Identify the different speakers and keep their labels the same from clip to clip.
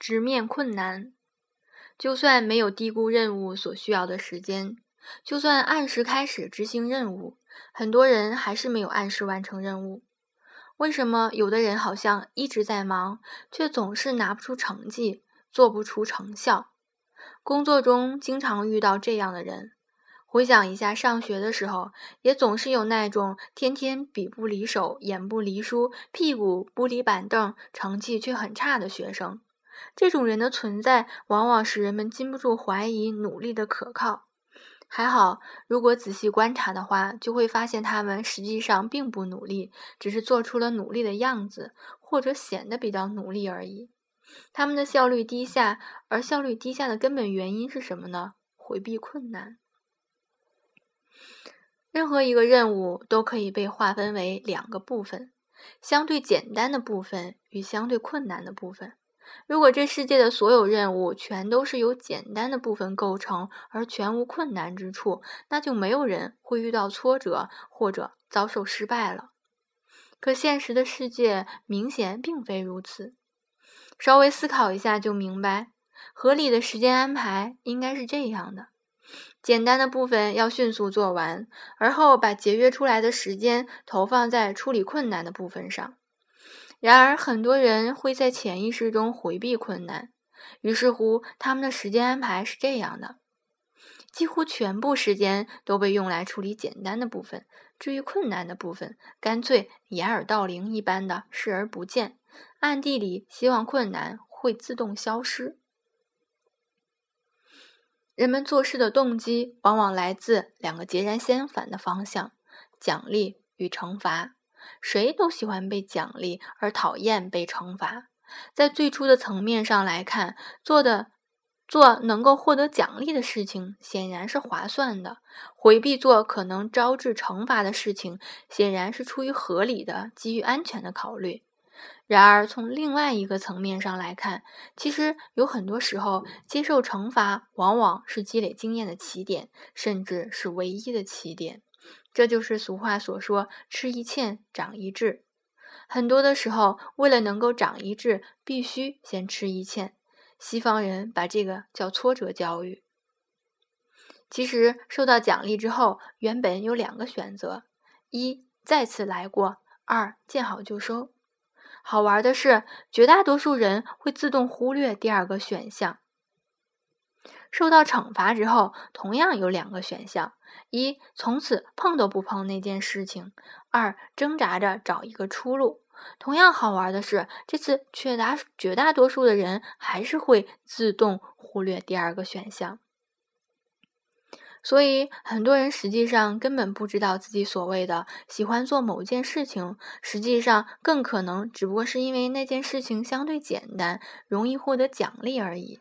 Speaker 1: 直面困难。就算没有低估任务所需要的时间，就算按时开始执行任务，很多人还是没有按时完成任务。为什么有的人好像一直在忙，却总是拿不出成绩，做不出成效？工作中经常遇到这样的人。回想一下上学的时候，也总是有那种天天笔不离手、眼不离书、屁股不离板凳，成绩却很差的学生。这种人的存在，往往使人们禁不住怀疑努力的可靠。还好，如果仔细观察的话，就会发现他们实际上并不努力，只是做出了努力的样子，或者显得比较努力而已。他们的效率低下，而效率低下的根本原因是什么呢？回避困难。任何一个任务都可以被划分为两个部分：相对简单的部分与相对困难的部分。如果这世界的所有任务全都是由简单的部分构成，而全无困难之处，那就没有人会遇到挫折或者遭受失败了。可现实的世界明显并非如此。稍微思考一下就明白，合理的时间安排应该是这样的：简单的部分要迅速做完，而后把节约出来的时间投放在处理困难的部分上。然而，很多人会在潜意识中回避困难，于是乎，他们的时间安排是这样的：几乎全部时间都被用来处理简单的部分，至于困难的部分，干脆掩耳盗铃一般的视而不见，暗地里希望困难会自动消失。人们做事的动机往往来自两个截然相反的方向：奖励与惩罚。谁都喜欢被奖励，而讨厌被惩罚。在最初的层面上来看，做的做能够获得奖励的事情，显然是划算的；回避做可能招致惩罚的事情，显然是出于合理的、基于安全的考虑。然而，从另外一个层面上来看，其实有很多时候，接受惩罚往往是积累经验的起点，甚至是唯一的起点。这就是俗话所说“吃一堑，长一智”。很多的时候，为了能够长一智，必须先吃一堑。西方人把这个叫挫折教育。其实，受到奖励之后，原本有两个选择：一再次来过；二见好就收。好玩的是，绝大多数人会自动忽略第二个选项。受到惩罚之后，同样有两个选项：一，从此碰都不碰那件事情；二，挣扎着找一个出路。同样好玩的是，这次却大绝大多数的人还是会自动忽略第二个选项。所以，很多人实际上根本不知道自己所谓的喜欢做某件事情，实际上更可能只不过是因为那件事情相对简单，容易获得奖励而已。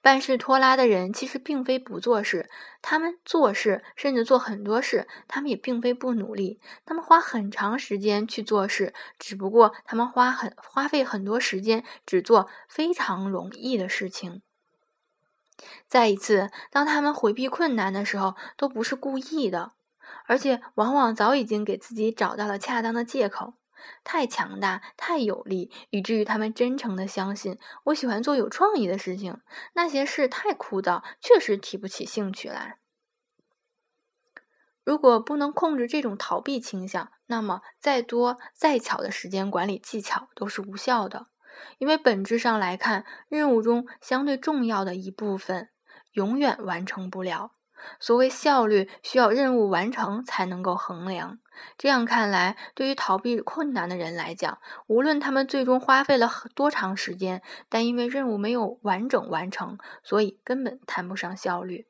Speaker 1: 办事拖拉的人其实并非不做事，他们做事，甚至做很多事，他们也并非不努力，他们花很长时间去做事，只不过他们花很花费很多时间，只做非常容易的事情。再一次，当他们回避困难的时候，都不是故意的，而且往往早已经给自己找到了恰当的借口。太强大，太有力，以至于他们真诚的相信，我喜欢做有创意的事情。那些事太枯燥，确实提不起兴趣来。如果不能控制这种逃避倾向，那么再多再巧的时间管理技巧都是无效的，因为本质上来看，任务中相对重要的一部分永远完成不了。所谓效率，需要任务完成才能够衡量。这样看来，对于逃避困难的人来讲，无论他们最终花费了多长时间，但因为任务没有完整完成，所以根本谈不上效率。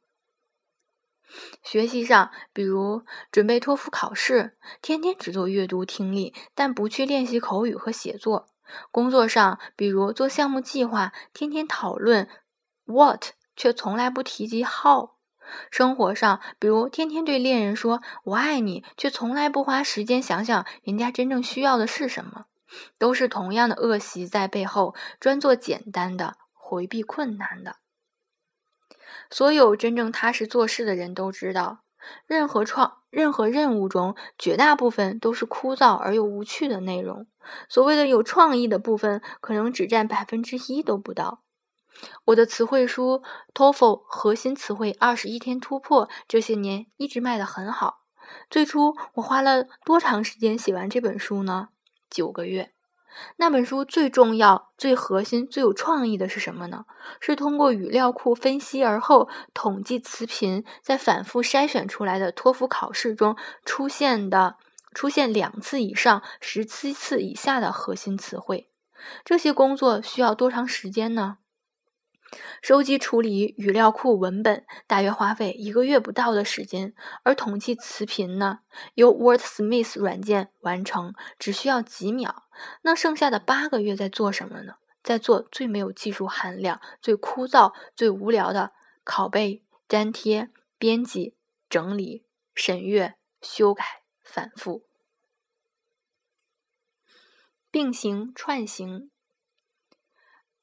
Speaker 1: 学习上，比如准备托福考试，天天只做阅读听力，但不去练习口语和写作；工作上，比如做项目计划，天天讨论 what，却从来不提及 how。生活上，比如天天对恋人说“我爱你”，却从来不花时间想想人家真正需要的是什么，都是同样的恶习在背后专做简单的，回避困难的。所有真正踏实做事的人都知道，任何创任何任务中，绝大部分都是枯燥而又无趣的内容。所谓的有创意的部分，可能只占百分之一都不到。我的词汇书《TOEFL 核心词汇二十一天突破》这些年一直卖得很好。最初我花了多长时间写完这本书呢？九个月。那本书最重要、最核心、最有创意的是什么呢？是通过语料库分析而后统计词频，在反复筛选出来的托福考试中出现的、出现两次以上、十七次以下的核心词汇。这些工作需要多长时间呢？收集处理语料库文本大约花费一个月不到的时间，而统计词频呢，由 WordSmith 软件完成，只需要几秒。那剩下的八个月在做什么呢？在做最没有技术含量、最枯燥、最无聊的拷贝、粘贴、编辑、整理、审阅、修改、反复、并行串行。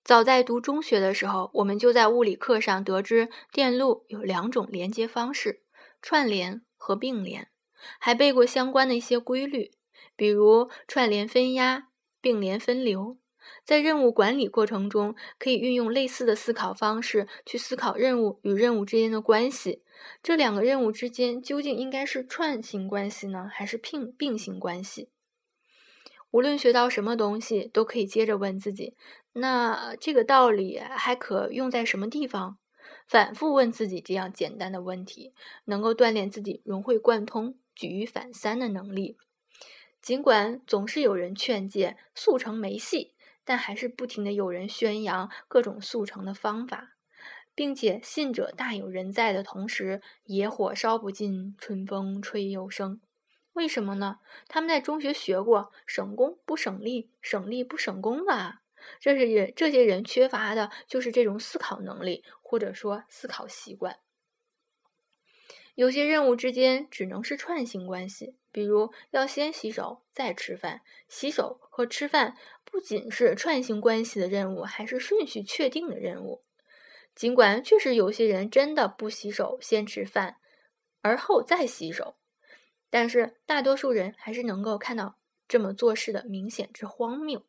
Speaker 1: 早在读中学的时候，我们就在物理课上得知电路有两种连接方式：串联和并联，还背过相关的一些规律，比如串联分压、并联分流。在任务管理过程中，可以运用类似的思考方式去思考任务与任务之间的关系。这两个任务之间究竟应该是串行关系呢，还是并并行关系？无论学到什么东西，都可以接着问自己：那这个道理还可用在什么地方？反复问自己这样简单的问题，能够锻炼自己融会贯通、举一反三的能力。尽管总是有人劝诫速成没戏，但还是不停的有人宣扬各种速成的方法，并且信者大有人在的同时，野火烧不尽，春风吹又生。为什么呢？他们在中学学过省功不省力，省力不省功吧！这是人这些人缺乏的就是这种思考能力，或者说思考习惯。有些任务之间只能是串行关系，比如要先洗手再吃饭。洗手和吃饭不仅是串行关系的任务，还是顺序确定的任务。尽管确实有些人真的不洗手先吃饭，而后再洗手。但是大多数人还是能够看到这么做事的明显之荒谬，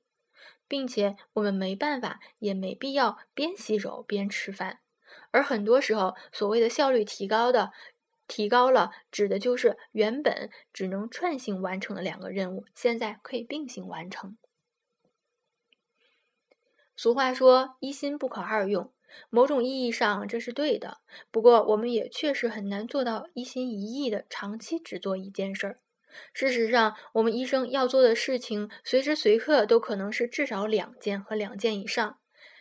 Speaker 1: 并且我们没办法，也没必要边洗手边吃饭。而很多时候，所谓的效率提高的提高了，指的就是原本只能串行完成的两个任务，现在可以并行完成。俗话说：“一心不可二用。”某种意义上，这是对的。不过，我们也确实很难做到一心一意的长期只做一件事儿。事实上，我们一生要做的事情，随时随刻都可能是至少两件和两件以上。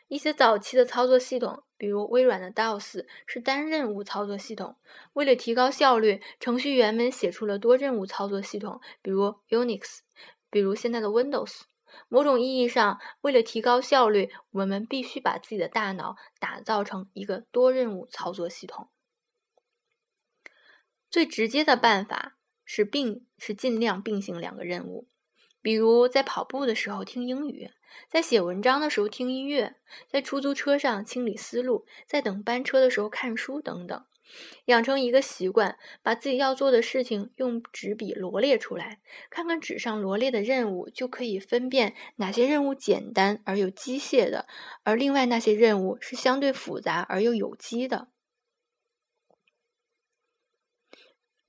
Speaker 1: 一些早期的操作系统，比如微软的 DOS，是单任务操作系统。为了提高效率，程序员们写出了多任务操作系统，比如 Unix，比如现在的 Windows。某种意义上，为了提高效率，我们必须把自己的大脑打造成一个多任务操作系统。最直接的办法是并，是尽量并行两个任务，比如在跑步的时候听英语，在写文章的时候听音乐，在出租车上清理思路，在等班车的时候看书等等。养成一个习惯，把自己要做的事情用纸笔罗列出来，看看纸上罗列的任务，就可以分辨哪些任务简单而又机械的，而另外那些任务是相对复杂而又有机的。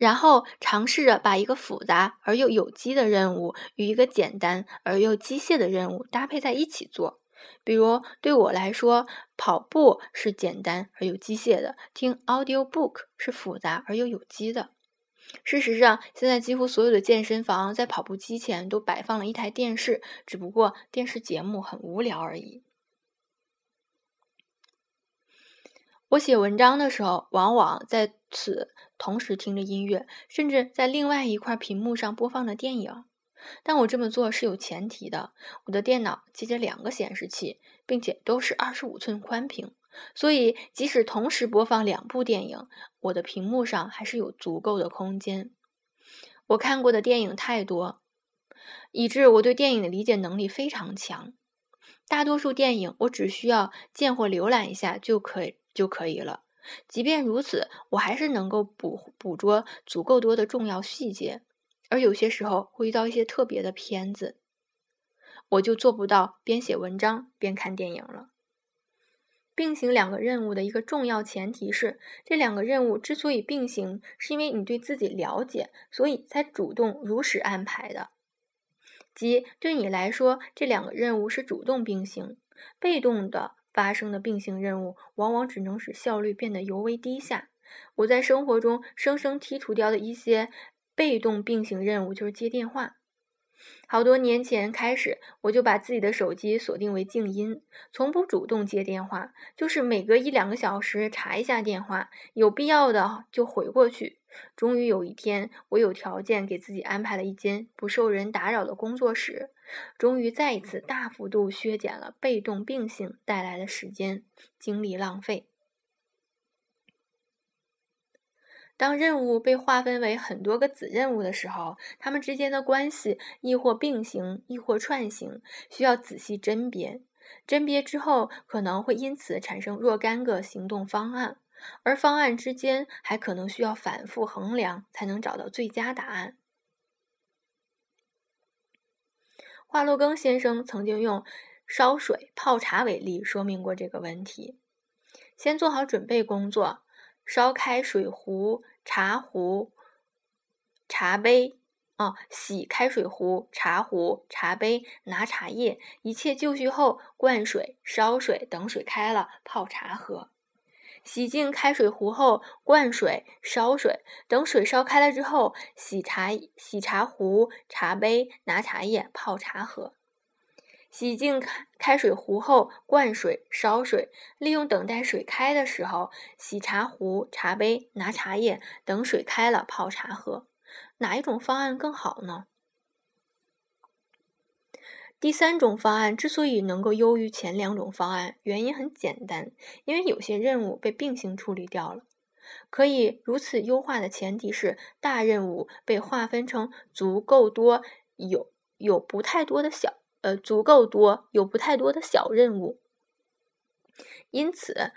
Speaker 1: 然后尝试着把一个复杂而又有机的任务与一个简单而又机械的任务搭配在一起做。比如对我来说，跑步是简单而又机械的；听 audio book 是复杂而又有机的。事实上，现在几乎所有的健身房在跑步机前都摆放了一台电视，只不过电视节目很无聊而已。我写文章的时候，往往在此同时听着音乐，甚至在另外一块屏幕上播放着电影。但我这么做是有前提的，我的电脑接着两个显示器，并且都是二十五寸宽屏，所以即使同时播放两部电影，我的屏幕上还是有足够的空间。我看过的电影太多，以致我对电影的理解能力非常强。大多数电影我只需要见或浏览一下就可以就可以了。即便如此，我还是能够捕捕捉足够多的重要细节。而有些时候会遇到一些特别的片子，我就做不到边写文章边看电影了。并行两个任务的一个重要前提是，这两个任务之所以并行，是因为你对自己了解，所以才主动如实安排的。即对你来说，这两个任务是主动并行，被动的发生的并行任务，往往只能使效率变得尤为低下。我在生活中生生剔除掉的一些被动并行任务，就是接电话。好多年前开始，我就把自己的手机锁定为静音，从不主动接电话，就是每隔一两个小时查一下电话，有必要的就回过去。终于有一天，我有条件给自己安排了一间不受人打扰的工作室，终于再一次大幅度削减了被动并行带来的时间精力浪费。当任务被划分为很多个子任务的时候，它们之间的关系亦或并行，亦或串行，需要仔细甄别。甄别之后，可能会因此产生若干个行动方案，而方案之间还可能需要反复衡量，才能找到最佳答案。华罗庚先生曾经用烧水泡茶为例，说明过这个问题。先做好准备工作，烧开水壶。茶壶、茶杯，哦，洗开水壶、茶壶、茶杯，拿茶叶，一切就绪后，灌水、烧水，等水开了，泡茶喝。洗净开水壶后，灌水、烧水，等水烧开了之后，洗茶、洗茶壶、茶杯，拿茶叶，泡茶喝。洗净开开水壶后，灌水、烧水，利用等待水开的时候，洗茶壶、茶杯，拿茶叶，等水开了泡茶喝。哪一种方案更好呢？第三种方案之所以能够优于前两种方案，原因很简单，因为有些任务被并行处理掉了。可以如此优化的前提是，大任务被划分成足够多有有不太多的小。呃，足够多，有不太多的小任务，因此，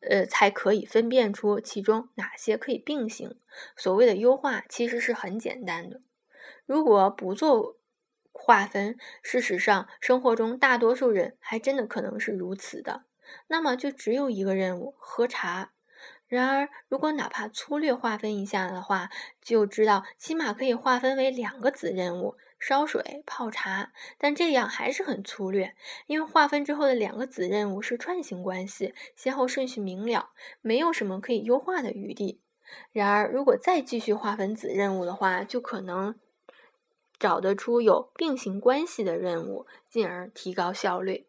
Speaker 1: 呃，才可以分辨出其中哪些可以并行。所谓的优化其实是很简单的。如果不做划分，事实上，生活中大多数人还真的可能是如此的。那么，就只有一个任务——喝茶。然而，如果哪怕粗略划分一下的话，就知道起码可以划分为两个子任务。烧水泡茶，但这样还是很粗略，因为划分之后的两个子任务是串行关系，先后顺序明了，没有什么可以优化的余地。然而，如果再继续划分子任务的话，就可能找得出有并行关系的任务，进而提高效率。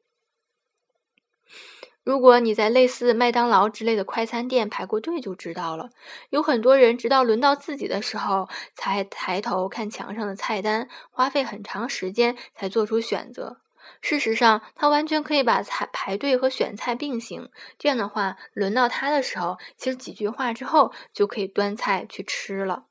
Speaker 1: 如果你在类似麦当劳之类的快餐店排过队，就知道了。有很多人直到轮到自己的时候，才抬头看墙上的菜单，花费很长时间才做出选择。事实上，他完全可以把菜排队和选菜并行。这样的话，轮到他的时候，其实几句话之后就可以端菜去吃了。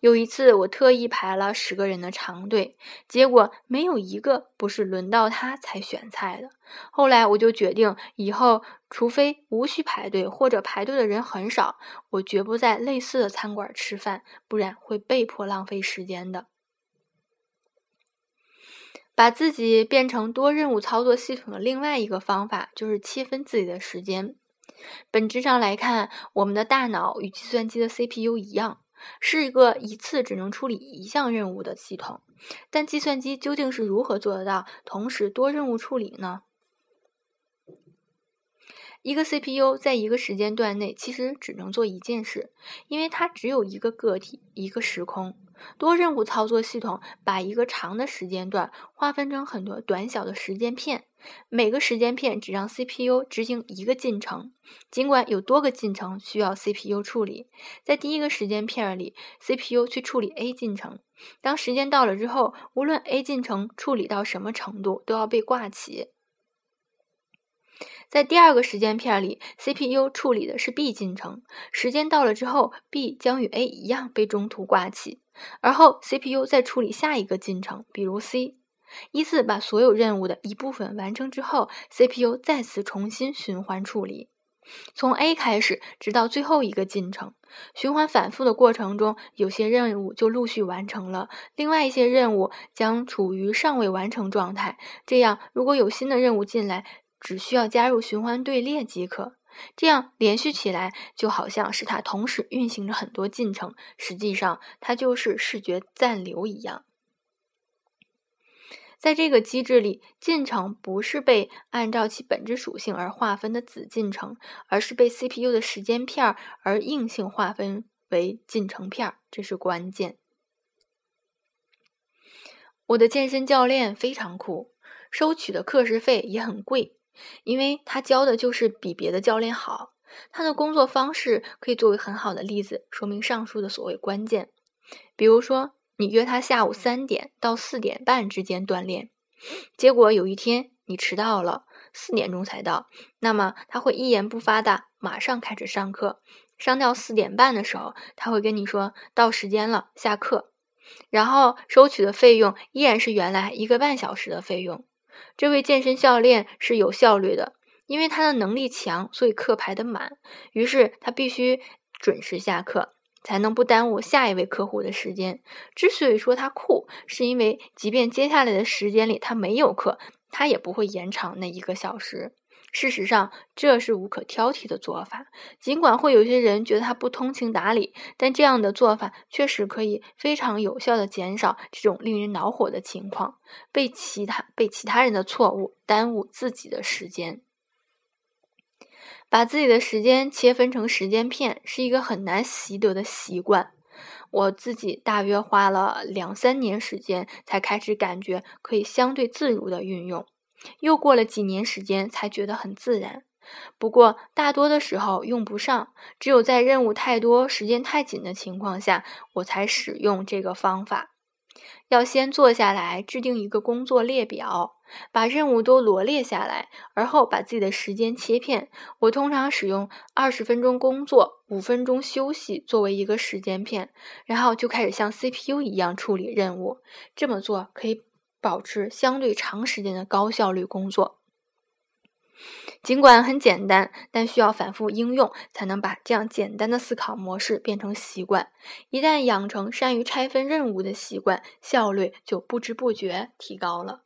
Speaker 1: 有一次，我特意排了十个人的长队，结果没有一个不是轮到他才选菜的。后来我就决定，以后除非无需排队或者排队的人很少，我绝不在类似的餐馆吃饭，不然会被迫浪费时间的。把自己变成多任务操作系统的另外一个方法，就是切分自己的时间。本质上来看，我们的大脑与计算机的 CPU 一样。是一个一次只能处理一项任务的系统，但计算机究竟是如何做得到同时多任务处理呢？一个 CPU 在一个时间段内其实只能做一件事，因为它只有一个个体、一个时空。多任务操作系统把一个长的时间段划分成很多短小的时间片，每个时间片只让 CPU 执行一个进程。尽管有多个进程需要 CPU 处理，在第一个时间片里，CPU 去处理 A 进程。当时间到了之后，无论 A 进程处理到什么程度，都要被挂起。在第二个时间片里，CPU 处理的是 B 进程，时间到了之后，B 将与 A 一样被中途挂起，而后 CPU 再处理下一个进程，比如 C，依次把所有任务的一部分完成之后，CPU 再次重新循环处理，从 A 开始，直到最后一个进程，循环反复的过程中，有些任务就陆续完成了，另外一些任务将处于尚未完成状态。这样，如果有新的任务进来，只需要加入循环队列即可。这样连续起来，就好像是它同时运行着很多进程，实际上它就是视觉暂留一样。在这个机制里，进程不是被按照其本质属性而划分的子进程，而是被 CPU 的时间片而硬性划分为进程片，这是关键。我的健身教练非常酷，收取的课时费也很贵，因为他教的就是比别的教练好。他的工作方式可以作为很好的例子，说明上述的所谓关键。比如说。你约他下午三点到四点半之间锻炼，结果有一天你迟到了，四点钟才到，那么他会一言不发的马上开始上课，上到四点半的时候，他会跟你说到时间了，下课，然后收取的费用依然是原来一个半小时的费用。这位健身教练是有效率的，因为他的能力强，所以课排得满，于是他必须准时下课。才能不耽误下一位客户的时间。之所以说他酷，是因为即便接下来的时间里他没有课，他也不会延长那一个小时。事实上，这是无可挑剔的做法。尽管会有些人觉得他不通情达理，但这样的做法确实可以非常有效的减少这种令人恼火的情况：被其他被其他人的错误耽误自己的时间。把自己的时间切分成时间片是一个很难习得的习惯。我自己大约花了两三年时间才开始感觉可以相对自如的运用，又过了几年时间才觉得很自然。不过大多的时候用不上，只有在任务太多、时间太紧的情况下，我才使用这个方法。要先坐下来制定一个工作列表，把任务都罗列下来，而后把自己的时间切片。我通常使用二十分钟工作、五分钟休息作为一个时间片，然后就开始像 CPU 一样处理任务。这么做可以保持相对长时间的高效率工作。尽管很简单，但需要反复应用，才能把这样简单的思考模式变成习惯。一旦养成善于拆分任务的习惯，效率就不知不觉提高了。